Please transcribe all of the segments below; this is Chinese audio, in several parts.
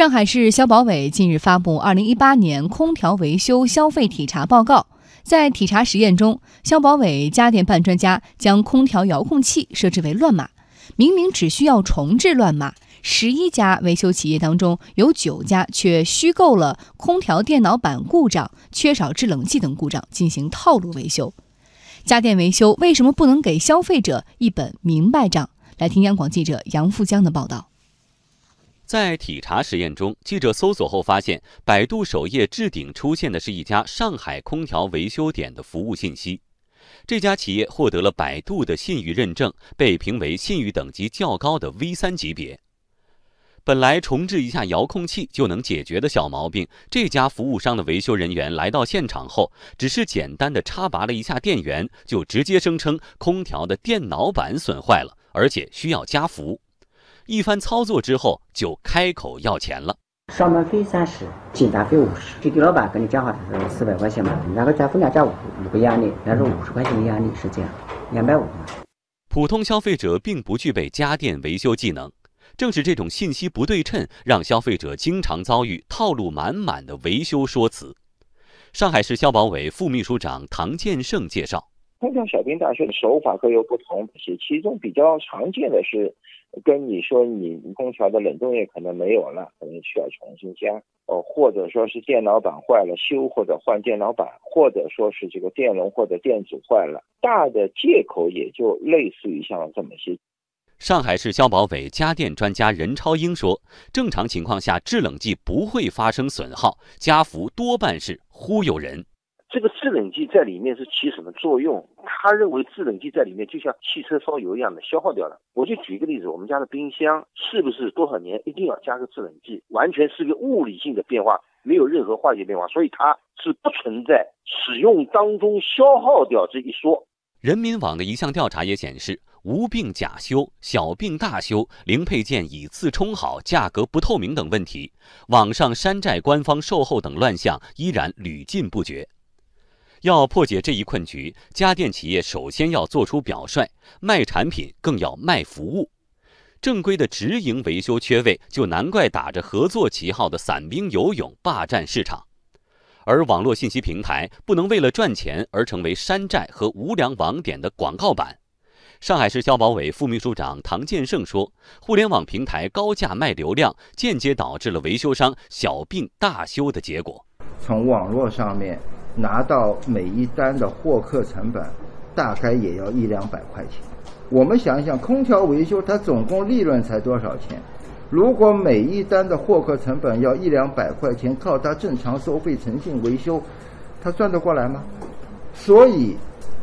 上海市消保委近日发布《二零一八年空调维修消费体查报告》。在体查实验中，消保委家电办专家将空调遥控器设置为乱码，明明只需要重置乱码，十一家维修企业当中有九家却虚构了空调电脑板故障、缺少制冷剂等故障进行套路维修。家电维修为什么不能给消费者一本明白账？来听央广记者杨富江的报道。在体察实验中，记者搜索后发现，百度首页置顶出现的是一家上海空调维修点的服务信息。这家企业获得了百度的信誉认证，被评为信誉等级较高的 V 三级别。本来重置一下遥控器就能解决的小毛病，这家服务商的维修人员来到现场后，只是简单的插拔了一下电源，就直接声称空调的电脑板损坏了，而且需要加氟。一番操作之后，就开口要钱了。上门费三十，进单费五十。这个老板跟你讲话的是四百块钱嘛，然后加分量加五五个压力，然后五十块钱的压力是这样，两百五。普通消费者并不具备家电维修技能，正是这种信息不对称，让消费者经常遭遇套路满满的维修说辞。上海市消保委副秘书长唐建胜介绍。空调小病大修的手法各有不同，其其中比较常见的是，跟你说你空调的冷冻液可能没有了，可能需要重新加，哦，或者说是电脑板坏了修或者换电脑板，或者说是这个电容或者电阻坏了，大的借口也就类似于像这么些。上海市消保委家电专家任超英说，正常情况下制冷剂不会发生损耗，加氟多半是忽悠人。这个制冷剂在里面是起什么作用？他认为制冷剂在里面就像汽车烧油一样的消耗掉了。我就举一个例子，我们家的冰箱是不是多少年一定要加个制冷剂？完全是个物理性的变化，没有任何化学变化，所以它是不存在使用当中消耗掉这一说。人民网的一项调查也显示，无病假修、小病大修、零配件以次充好、价格不透明等问题，网上山寨官方售后等乱象依然屡禁不绝。要破解这一困局，家电企业首先要做出表率，卖产品更要卖服务。正规的直营维修缺位，就难怪打着合作旗号的散兵游勇霸占市场。而网络信息平台不能为了赚钱而成为山寨和无良网点的广告板。上海市消保委副秘书长唐建胜说：“互联网平台高价卖流量，间接导致了维修商小病大修的结果。从网络上面。”拿到每一单的获客成本，大概也要一两百块钱。我们想一想，空调维修它总共利润才多少钱？如果每一单的获客成本要一两百块钱，靠它正常收费诚信维修，它赚得过来吗？所以，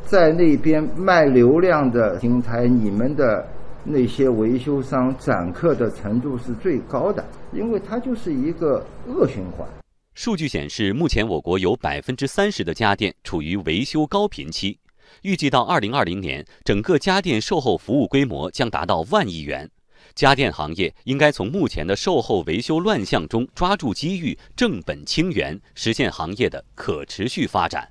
在那边卖流量的平台，你们的那些维修商揽客的程度是最高的，因为它就是一个恶循环。数据显示，目前我国有百分之三十的家电处于维修高频期，预计到二零二零年，整个家电售后服务规模将达到万亿元。家电行业应该从目前的售后维修乱象中抓住机遇，正本清源，实现行业的可持续发展。